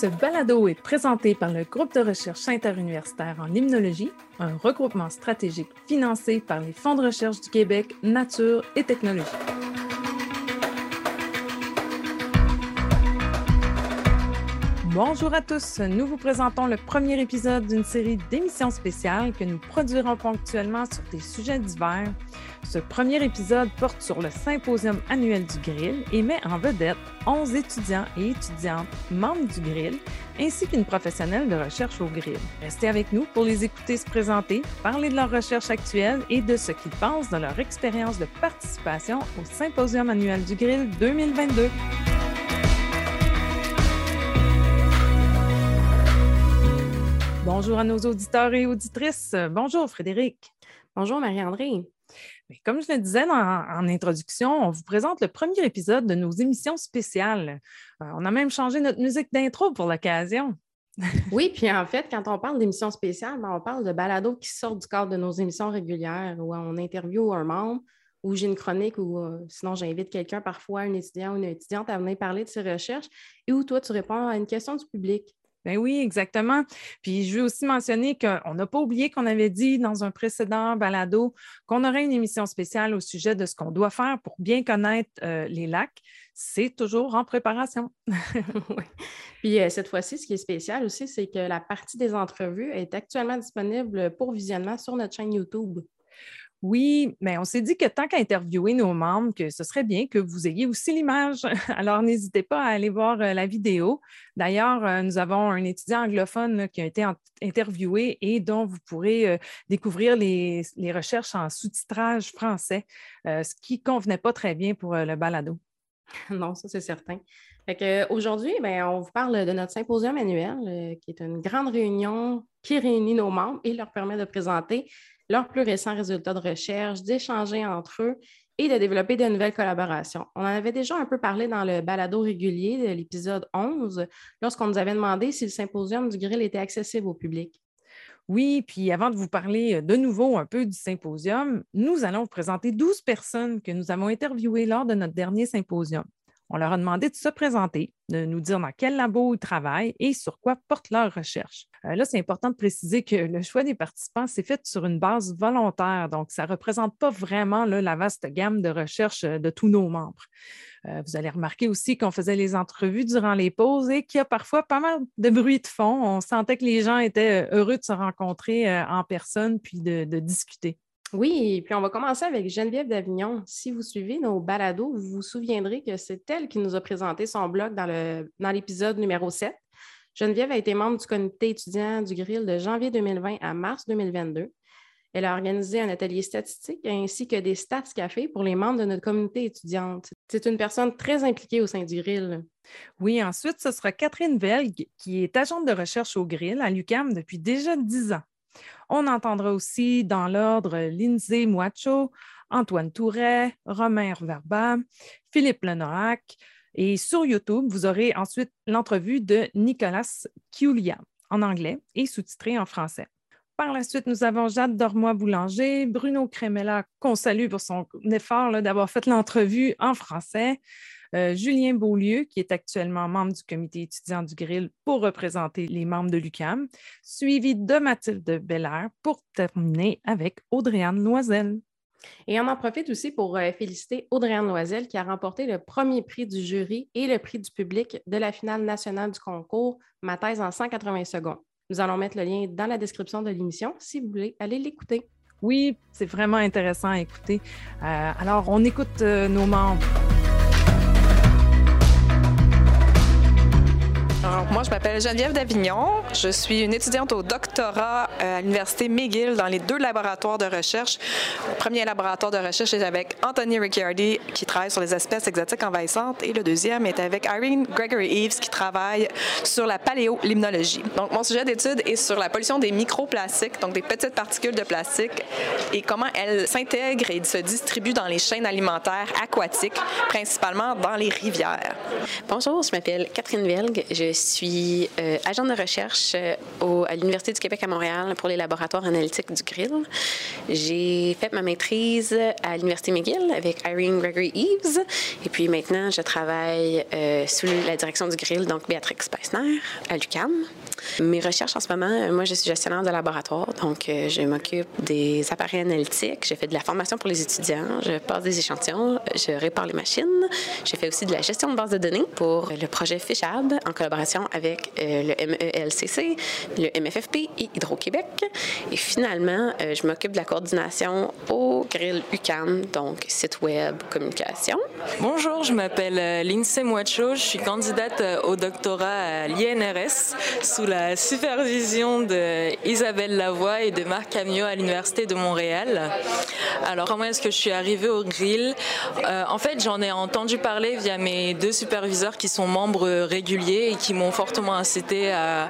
Ce balado est présenté par le groupe de recherche interuniversitaire en limnologie, un regroupement stratégique financé par les fonds de recherche du Québec, Nature et Technologie. Bonjour à tous, nous vous présentons le premier épisode d'une série d'émissions spéciales que nous produirons ponctuellement sur des sujets divers. Ce premier épisode porte sur le symposium annuel du Grill et met en vedette 11 étudiants et étudiantes membres du Grill ainsi qu'une professionnelle de recherche au Grill. Restez avec nous pour les écouter se présenter, parler de leur recherche actuelle et de ce qu'ils pensent de leur expérience de participation au symposium annuel du Grill 2022. Bonjour à nos auditeurs et auditrices. Bonjour Frédéric. Bonjour Marie-André. Comme je le disais en introduction, on vous présente le premier épisode de nos émissions spéciales. Euh, on a même changé notre musique d'intro pour l'occasion. oui, puis en fait, quand on parle d'émissions spéciales, ben, on parle de balados qui sortent du cadre de nos émissions régulières où on interviewe un membre, ou j'ai une chronique, ou euh, sinon j'invite quelqu'un, parfois un étudiant ou une étudiante, à venir parler de ses recherches, et où toi, tu réponds à une question du public. Ben oui, exactement. Puis je veux aussi mentionner qu'on n'a pas oublié qu'on avait dit dans un précédent balado qu'on aurait une émission spéciale au sujet de ce qu'on doit faire pour bien connaître euh, les lacs. C'est toujours en préparation. oui. Puis euh, cette fois-ci, ce qui est spécial aussi, c'est que la partie des entrevues est actuellement disponible pour visionnement sur notre chaîne YouTube. Oui, mais on s'est dit que tant qu'à interviewer nos membres, que ce serait bien que vous ayez aussi l'image. Alors, n'hésitez pas à aller voir euh, la vidéo. D'ailleurs, euh, nous avons un étudiant anglophone qui a été interviewé et dont vous pourrez euh, découvrir les, recherches en sous-titrage français, ce qui ne convenait pas très bien pour le balado. Non, ça c'est certain. Aujourd'hui, ben, on vous parle de notre symposium annuel, qui est une grande réunion qui réunit nos membres et leur permet de présenter leurs plus récents résultats de recherche, d'échanger entre eux et de développer de nouvelles collaborations. On en avait déjà un peu parlé dans le balado régulier de l'épisode 11, lorsqu'on nous avait demandé si le symposium du grill était accessible au public. Oui, puis avant de vous parler de nouveau un peu du symposium, nous allons vous présenter 12 personnes que nous avons interviewées lors de notre dernier symposium. On leur a demandé de se présenter, de nous dire dans quel labo ils travaillent et sur quoi portent leurs recherches. Euh, là, c'est important de préciser que le choix des participants s'est fait sur une base volontaire, donc ça ne représente pas vraiment la vaste gamme de recherches euh, de tous nos membres. Euh, vous allez remarquer aussi qu'on faisait les entrevues durant les pauses et qu'il y a parfois pas mal de bruit de fond. On sentait que les gens étaient heureux de se rencontrer en personne puis de discuter. Oui, puis on va commencer avec Geneviève d'Avignon. Si vous suivez nos balados, vous vous souviendrez que c'est elle qui nous a présenté son blog dans l'épisode numéro 7. Geneviève a été membre du comité étudiant du Grill de janvier 2020 à mars 2022. Elle a organisé un atelier statistique ainsi que des stats café pour les membres de notre communauté étudiante. C'est une personne très impliquée au sein du Grill. Oui, ensuite, ce sera Catherine Velg, qui est agente de recherche au Grill à l'UCAM depuis déjà dix ans. On entendra aussi dans l'ordre Lindsay Moacho, Antoine Touret, Romain Verba, Philippe Lenoac. Et sur YouTube, vous aurez ensuite l'entrevue de Nicolas Kiulia en anglais et sous-titré en français. Par la suite, nous avons Jade Dormois-Boulanger, Bruno Crémella, qu'on salue pour son effort d'avoir fait l'entrevue en français, euh, Julien Beaulieu, qui est actuellement membre du comité étudiant du Grill pour représenter les membres de l'UCAM, suivi de Mathilde Belair pour terminer avec Audrey-Anne Loisel. Et on en profite aussi pour euh, féliciter Audrey-Anne Loisel qui a remporté le premier prix du jury et le prix du public de la finale nationale du concours Ma thèse en 180 secondes. Nous allons mettre le lien dans la description de l'émission si vous voulez aller l'écouter. Oui, c'est vraiment intéressant à écouter. Euh, alors, on écoute nos membres. Moi, je m'appelle Geneviève Davignon. Je suis une étudiante au doctorat euh, à l'Université McGill dans les deux laboratoires de recherche. Le premier laboratoire de recherche est avec Anthony Ricciardi, qui travaille sur les espèces exotiques envahissantes, et le deuxième est avec Irene Gregory Eves, qui travaille sur la paléolimnologie. Donc, mon sujet d'étude est sur la pollution des microplastiques, donc des petites particules de plastique, et comment elles s'intègrent et se distribuent dans les chaînes alimentaires aquatiques, principalement dans les rivières. Bonjour, je m'appelle Catherine Velg. Je suis suis euh, agent de recherche euh, à l'Université du Québec à Montréal pour les laboratoires analytiques du grill. J'ai fait ma maîtrise à l'Université McGill avec Irene Gregory Eves. Et puis maintenant, je travaille euh, sous la direction du grill, donc Béatrix Speisner à l'UQAM. Mes recherches en ce moment, moi, je suis gestionnaire de laboratoire, donc je m'occupe des appareils analytiques. Je fais de la formation pour les étudiants, je passe des échantillons, je répare les machines. Je fais aussi de la gestion de base de données pour le projet Fishab en collaboration avec euh, le MELCC, le MFFP et Hydro-Québec. Et finalement, euh, je m'occupe de la coordination au Grill UCAM, donc site web, communication. Bonjour, je m'appelle euh, Lindsay Moacho, je suis candidate au doctorat à l'INRS sous la supervision de Isabelle Lavoie et de Marc Camio à l'Université de Montréal. Alors, comment est-ce que je suis arrivée au Grill? En fait, j'en ai entendu parler via mes deux superviseurs qui sont membres réguliers et qui m'ont fortement incité à,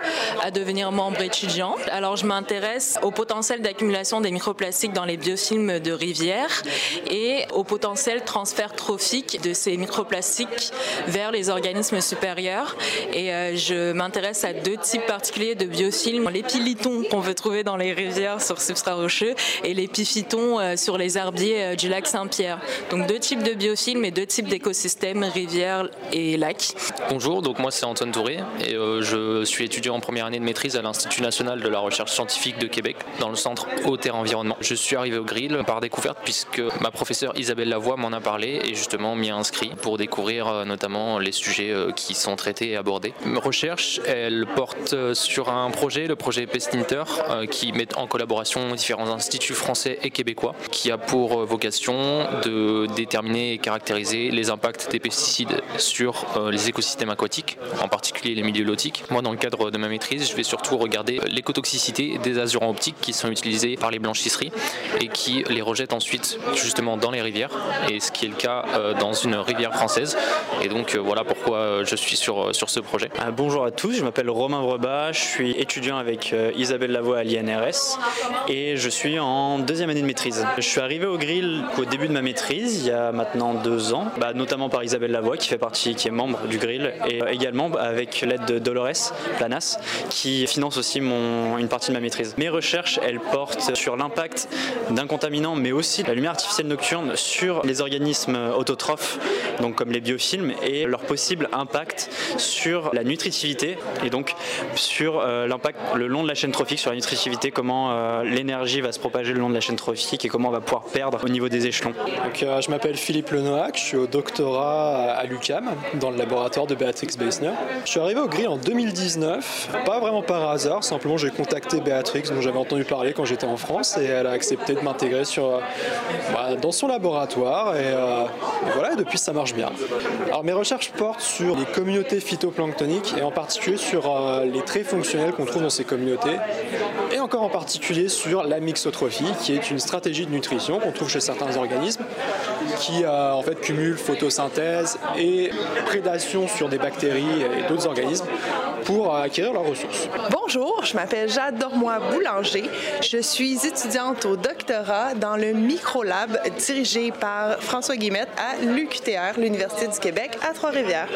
devenir membre étudiant. Alors je m'intéresse au potentiel d'accumulation des microplastiques dans les biofilms de rivières et au potentiel transfert trophique de ces microplastiques vers les organismes supérieurs. Et euh, je m'intéresse à deux types particuliers de biofilms, l'épilitons qu'on peut trouver dans les rivières sur substrat rocheux et l'épiphyton euh, sur les herbiers euh, du lac Saint-Pierre. Donc deux types de biofilms et deux types d'écosystèmes, rivières et lacs. Bonjour, donc moi c'est Antoine Touré euh, je suis étudiant en première année de maîtrise à l'Institut national de la recherche scientifique de Québec dans le centre Eau Terre Environnement. Je suis arrivé au grill par découverte puisque ma professeure Isabelle Lavoie m'en a parlé et justement m'y a inscrit pour découvrir euh, notamment les sujets euh, qui sont traités et abordés. Ma recherche, elle porte sur un projet, le projet Pestinter, qui met en collaboration différents instituts français et québécois, qui a pour vocation de déterminer et caractériser les impacts des pesticides sur les écosystèmes aquatiques, en particulier les milieux Moi, dans le cadre de ma maîtrise, je vais surtout regarder l'écotoxicité des azurants optiques qui sont utilisés par les blanchisseries et qui les rejettent ensuite justement dans les rivières, et ce qui est le cas euh, dans une rivière française. Et donc euh, voilà pourquoi euh, je suis sur, sur ce projet. Ah, bonjour à tous, je m'appelle Romain Brebat, je suis étudiant avec Isabelle Lavoie à l'INRS. Et je suis en deuxième année de maîtrise. Je suis arrivé au grill au début de ma maîtrise, il y a maintenant deux ans, bah, notamment par Isabelle Lavoie qui fait partie, qui est membre du grill. Et également avec l'aide de Dolores Planas qui finance aussi une partie de ma maîtrise. Mes recherches, elles portent sur l'impact d'un contaminant mais aussi la lumière artificielle nocturne sur les organismes autotrophes, donc comme les biofilms, et leur possible impact sur la nutritivité et donc sur euh, l'impact le long de la chaîne trophique, sur la nutritivité, comment euh, l'énergie va se propager le long de la chaîne trophique et comment on va pouvoir perdre au niveau des échelons. Euh, je m'appelle Philippe Lenoac, je suis au doctorat à l'UCAM dans le laboratoire de Béatrix Beisner. Je suis arrivé au En 2019, pas vraiment par hasard, simplement j'ai contacté Béatrix dont j'avais entendu parler quand j'étais en France et elle a accepté de m'intégrer sur, bah, dans son laboratoire et, euh, et, voilà, depuis ça marche bien. Alors mes recherches portent sur les communautés phytoplanctoniques et en particulier sur euh, les traits fonctionnels qu'on trouve dans ces communautés et encore en particulier sur la mixotrophie qui est une stratégie de nutrition qu'on trouve chez certains organismes qui euh, en fait cumule photosynthèse et prédation sur des bactéries et d'autres organismes pour acquérir leurs ressources. Bonjour, je m'appelle Jade Dormois Boulanger. Je suis étudiante au doctorat dans le microlab dirigé par François Guillemette à l'UQTR, l'Université du Québec, à Trois-Rivières.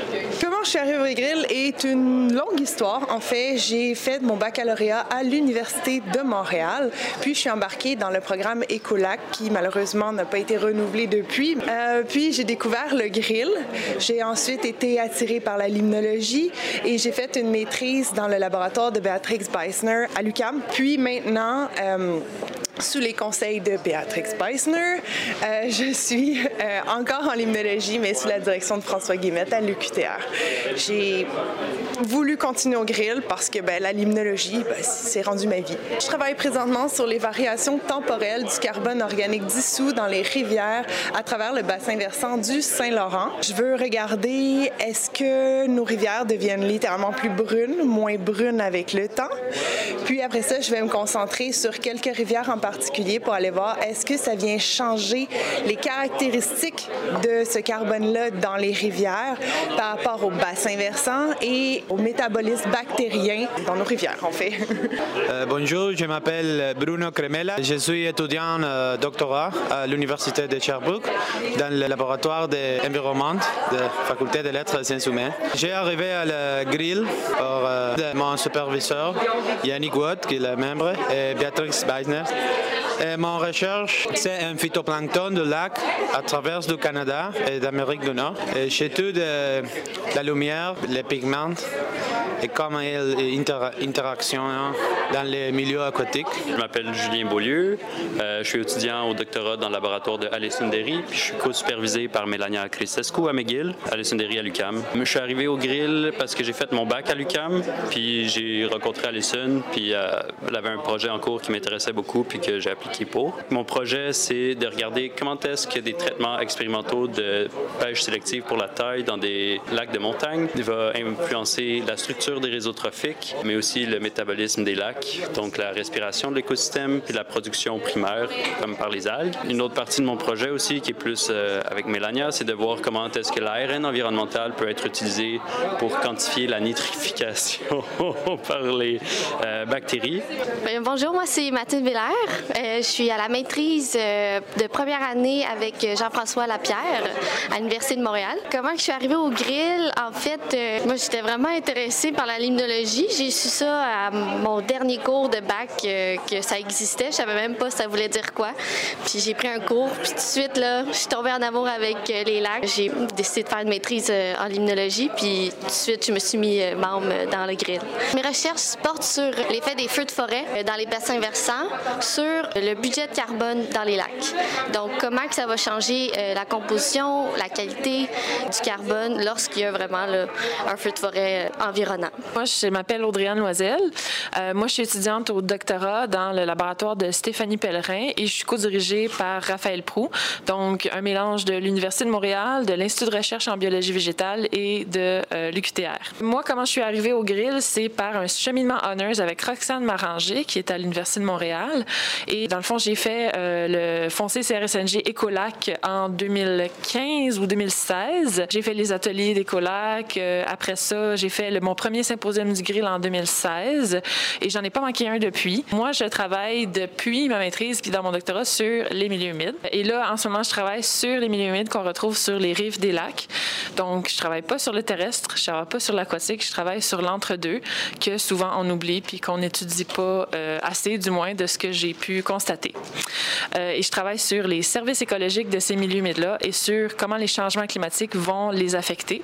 Comment je suis arrivée au Grill est une longue histoire. En fait, j'ai fait mon baccalauréat à l'Université de Montréal, puis je suis embarquée dans le programme Écolac qui malheureusement n'a pas été renouvelé depuis. Euh, puis j'ai découvert le Grill. J'ai ensuite été attirée par la limnologie et j'ai fait une maîtrise dans le laboratoire de Béatrix Beisner à l'UCAM. Puis maintenant, euh, sous les conseils de Béatrix Beisner, euh, je suis euh, encore en limnologie, mais sous la direction de François Guillemette à l'UQTR. J'ai voulu continuer au grill parce que ben, la limnologie, ben, c'est rendu ma vie. Je travaille présentement sur les variations temporelles du carbone organique dissous dans les rivières à travers le bassin versant du Saint-Laurent. Je veux regarder est-ce que nos rivières deviennent littéralement plus brunes, moins brunes avec le temps? Puis après ça, je vais me concentrer sur quelques rivières en particulier particulier pour aller voir est-ce que ça vient changer les caractéristiques de ce carbone-là dans les rivières par rapport au bassin versant et au métabolisme bactérien dans nos rivières, en fait? Euh, bonjour, je m'appelle Bruno Cremella. Je suis étudiant euh, doctorat à l'Université de Sherbrooke dans le laboratoire d'environnement de la Faculté des lettres et sciences humaines. J'ai arrivé à la grille par euh, mon superviseur Yannick Watt, qui est le membre, et Beatrix Beisner. Et mon recherche, c'est un phytoplancton de lac à travers du Canada et d'Amérique du Nord. Et j'étudie la lumière, les pigments et comment ils interactionnent dans les milieux aquatiques? Je m'appelle Julien Beaulieu. Euh, je suis étudiant au doctorat dans le laboratoire de Alessandri, puis je suis co-supervisé par Mélania Cristescu à McGill, Alessandri à l'UCAM. Je suis arrivé au grill parce que j'ai fait mon bac à l'UCAM, puis j'ai rencontré Alison, puis euh, elle avait un projet en cours qui m'intéressait beaucoup, puis que j'ai appliqué pour. Mon projet, c'est de regarder comment est-ce que des traitements expérimentaux de pêche sélective pour la taille dans des lacs de montagne va influencer la structure des réseaux trophiques, mais aussi le métabolisme des lacs, donc la respiration de l'écosystème puis la production primaire, comme par les algues. Une autre partie de mon projet aussi, qui est plus euh, avec Mélania, c'est de voir comment est-ce que l'ARN environnemental peut être utilisé pour quantifier la nitrification par les euh, bactéries. Ben, bonjour, moi c'est Mathilde Villers. Euh, je suis à la maîtrise de première année avec Jean-François Lapierre à l'Université de Montréal. Comment je suis arrivée au grill? En fait, moi j'étais vraiment intéressée par la limnologie. J'ai su ça à mon dernier cours de bac euh, que ça existait. Je savais même pas ça voulait dire quoi. Puis j'ai pris un cours, puis tout de suite là, je suis tombée en amour avec euh, les lacs. J'ai décidé de faire une maîtrise euh, en limnologie, puis tout de suite je me suis mis membre dans le grill. Mes recherches portent sur l'effet des feux de forêt dans les bassins versants, sur le budget de carbone dans les lacs. Donc comment que ça va changer la composition, la qualité du carbone lorsqu'il y a vraiment un feu de forêt environnant. Moi, je m'appelle Audriane Loisel. Euh, moi, je suis étudiante au doctorat dans le laboratoire de Stéphanie Pellerin et je suis co-dirigée par Raphaël Prou, donc un mélange de l'Université de Montréal, de l'Institut de recherche en biologie végétale et de euh, l'UQTR. Moi, comment je suis arrivée au grill, c'est par un cheminement Honors avec Roxane Maranger, qui est à l'Université de Montréal. Et dans le fond, j'ai fait euh, le foncé CRSNG Écolac en 2015 ou 2016. J'ai fait les ateliers d'Écolac. après ça, j'ai fait mon premier symposium du grill en 2016 et j'en ai pas manqué un depuis. Moi, je travaille depuis ma maîtrise puis dans mon doctorat sur les milieux humides. Et là, en ce moment, je travaille sur les milieux humides qu'on retrouve sur les rives des lacs. Donc, je travaille pas sur le terrestre, je travaille pas sur l'aquatique, je travaille sur l'entre-deux que souvent on oublie puis qu'on n'étudie pas euh, assez, du moins de ce que j'ai pu constater. Euh, et je travaille sur les services écologiques de ces milieux humides-là et sur comment les changements climatiques vont les affecter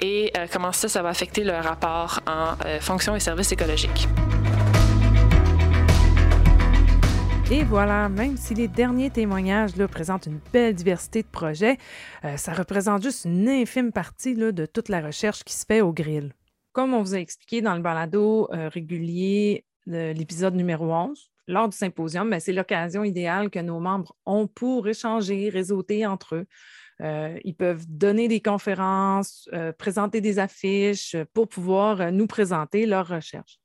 et euh, comment ça, ça va affecter leur rapport en euh, fonction et services écologiques. Et voilà, même si les derniers témoignages là, présentent une belle diversité de projets, euh, ça représente juste une infime partie là, de toute la recherche qui se fait au grill. Comme on vous a expliqué dans le balado euh, régulier de l'épisode numéro 11, lors du symposium, ben, c'est l'occasion idéale que nos membres ont pour échanger, réseauter entre eux, euh, ils peuvent donner des conférences, euh, présenter des affiches pour pouvoir euh, nous présenter leurs recherches.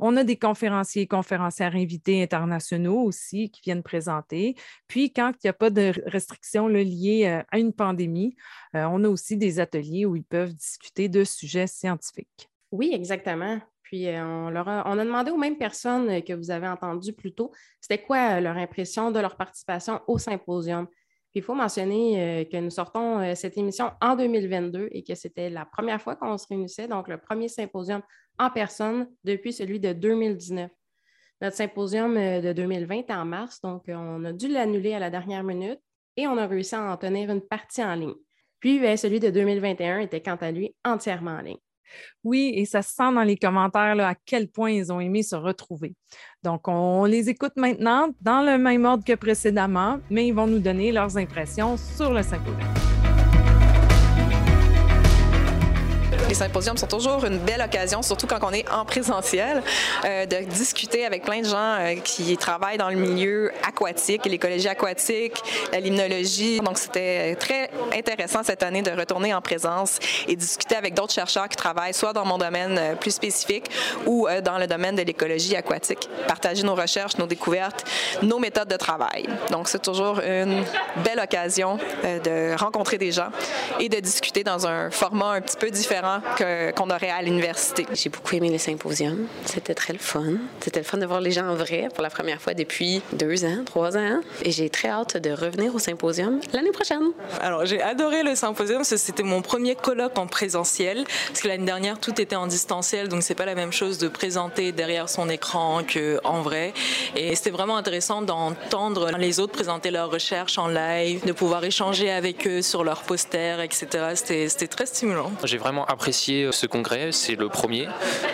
On a des conférenciers et conférencières invités internationaux aussi qui viennent présenter. Puis, quand il n'y a pas de restrictions liées à une pandémie, on a aussi des ateliers où ils peuvent discuter de sujets scientifiques. Oui, exactement. Puis on, leur on a demandé aux mêmes personnes que vous avez entendues plus tôt, c'était quoi leur impression de leur participation au symposium il faut mentionner euh, que nous sortons euh, cette émission en 2022 et que c'était la première fois qu'on se réunissait, donc le premier symposium en personne depuis celui de 2019. Notre symposium euh, de 2020 est en mars, donc on a dû l'annuler à la dernière minute et on a réussi à en tenir une partie en ligne. Puis ben, celui de 2021 était quant à lui entièrement en ligne. Oui, et ça se sent dans les commentaires à quel point ils ont aimé se retrouver. Donc, on les écoute maintenant dans le même ordre que précédemment, mais ils vont nous donner leurs impressions sur le symposium. Les symposiums sont toujours une belle occasion, surtout quand on est en présentiel, euh, de discuter avec plein de gens euh, qui travaillent dans le milieu aquatique, l'écologie aquatique, la limnologie. Donc, c'était très intéressant cette année de retourner en présence et discuter avec d'autres chercheurs qui travaillent soit dans mon domaine euh, plus spécifique ou dans le domaine de l'écologie aquatique. Partager nos recherches, nos découvertes, nos méthodes de travail. Donc, c'est toujours une belle occasion de rencontrer des gens et de discuter dans un format un petit peu différent qu'on aurait à l'université. J'ai beaucoup aimé les symposiums. C'était très le fun. C'était le fun de voir les gens en vrai pour la première fois depuis deux ans, trois ans. Et j'ai très hâte de revenir au symposium l'année prochaine. Alors, j'ai adoré le symposium parce que c'était mon premier colloque en présentiel. Parce que l'année dernière, tout était en distanciel, donc c'est pas la même chose de présenter derrière son écran qu'en vrai. Et c'était vraiment intéressant d'entendre les autres présenter leurs recherches en live, de pouvoir échanger avec eux sur leurs posters, etc. C'était très stimulant. J'ai vraiment apprécié ce congrès. C'est le premier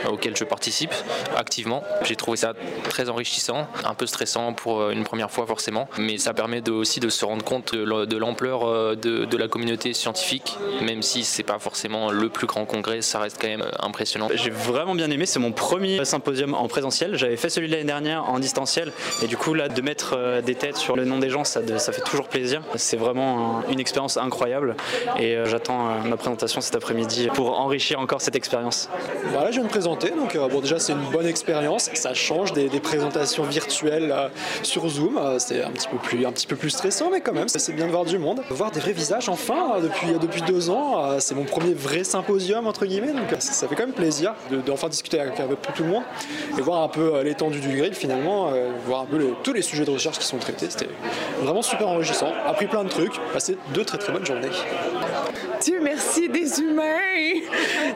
auquel je participe activement. J'ai trouvé ça très enrichissant, un peu stressant pour une première fois forcément, mais ça permet aussi de se rendre compte de l'ampleur euh, de, la communauté scientifique, même si c'est pas forcément le plus grand congrès, ça reste quand même impressionnant. J'ai vraiment bien aimé, c'est mon premier symposium en présentiel. J'avais fait celui de l'année dernière en distanciel, et du coup là de mettre euh, des têtes sur le nom des gens, ça, ça fait toujours plaisir. C'est vraiment une expérience incroyable, et euh, j'attends ma présentation cet après-midi pour enrichir encore cette expérience. Voilà, je viens de présenter, donc bon déjà c'est une bonne expérience, ça change des, présentations virtuelles sur Zoom, c'est un petit peu plus un petit peu plus stressant, mais quand même c'est bien de voir du monde, voir des vrais visages enfin depuis depuis deux ans, c'est mon premier vrai symposium entre guillemets, donc ça, fait quand même plaisir d'enfin discuter avec un peu tout le monde et voir un peu l'étendue du grill finalement, voir un peu tous les sujets de recherche qui sont traités, c'était vraiment super enrichissant, appris plein de trucs, passé deux très très bonnes journées. Dieu merci des humains,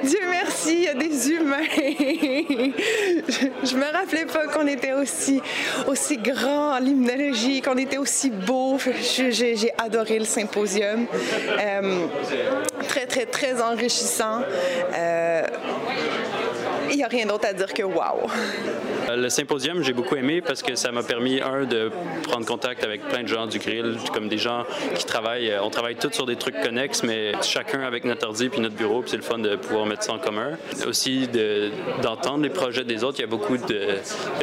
Dieu merci, il y a des humains. je, me rappelais pas qu'on était aussi, aussi grand en limnologie, qu'on était aussi beau. J'ai adoré le symposium. Euh, très, très, très enrichissant. Euh, il n'y a rien d'autre à dire que wow. Le symposium, j'ai beaucoup aimé parce que ça m'a permis, un, de prendre contact avec plein de gens du grill, comme des gens qui travaillent. On travaille tous sur des trucs connexes, mais chacun avec notre ordi puis notre bureau, puis c'est le fun de pouvoir mettre ça en commun. Aussi, d'entendre les projets des autres. Il y a beaucoup de,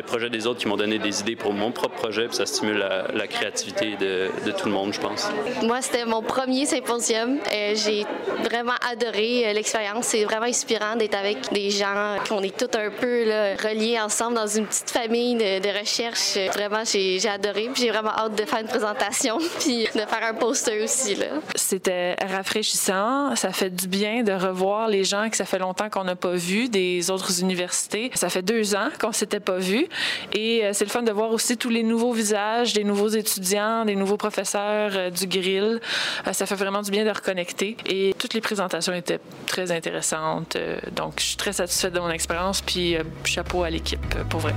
projets des autres qui m'ont donné des idées pour mon propre projet, puis ça stimule la, créativité de, de, tout le monde, je pense. Moi, c'était mon premier symposium. Euh, j'ai vraiment adoré euh, l'expérience. C'est vraiment inspirant d'être avec des gens qui on est tous un peu reliés ensemble dans une petite famille de, recherche. Vraiment, j'ai adoré. J'ai vraiment hâte de faire une présentation puis de faire un poster aussi. C'était rafraîchissant. Ça fait du bien de revoir les gens que ça fait longtemps qu'on n'a pas vu des autres universités. Ça fait deux ans qu'on s'était pas vu. Et euh, c'est le fun de voir aussi tous les nouveaux visages, des nouveaux étudiants, des nouveaux professeurs euh, du grill. Euh, ça fait vraiment du bien de reconnecter. Et toutes les présentations étaient très intéressantes. donc, je suis très satisfaite de mon expérience puis euh, chapeau à l'équipe, euh, pour vrai.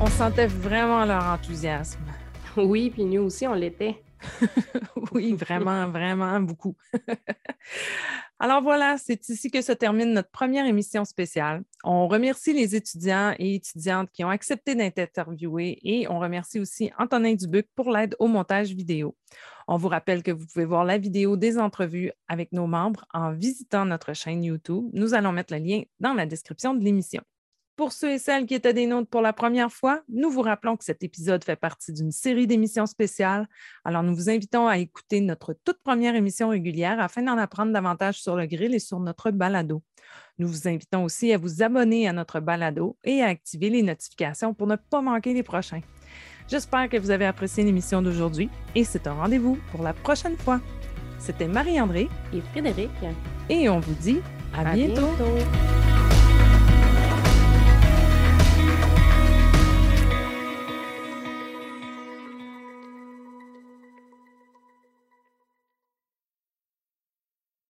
On sentait vraiment leur enthousiasme. Oui, puis nous aussi, on l'était. oui, vraiment, vraiment beaucoup. Alors voilà, c'est ici que se termine notre première émission spéciale. On remercie les étudiants et étudiantes qui ont accepté d'être interviewés et on remercie aussi Antonin Dubuc pour l'aide au montage vidéo. On vous rappelle que vous pouvez voir la vidéo des entrevues avec nos membres en visitant notre chaîne YouTube. Nous allons mettre le lien dans la description de l'émission. Pour ceux et celles qui étaient des nôtres pour la première fois, nous vous rappelons que cet épisode fait partie d'une série d'émissions spéciales. Alors, nous vous invitons à écouter notre toute première émission régulière afin d'en apprendre davantage sur le grill et sur notre balado. Nous vous invitons aussi à vous abonner à notre balado et à activer les notifications pour ne pas manquer les prochains. J'espère que vous avez apprécié l'émission d'aujourd'hui et c'est un rendez-vous pour la prochaine fois. C'était Marie-André et Frédéric et on vous dit à, bientôt.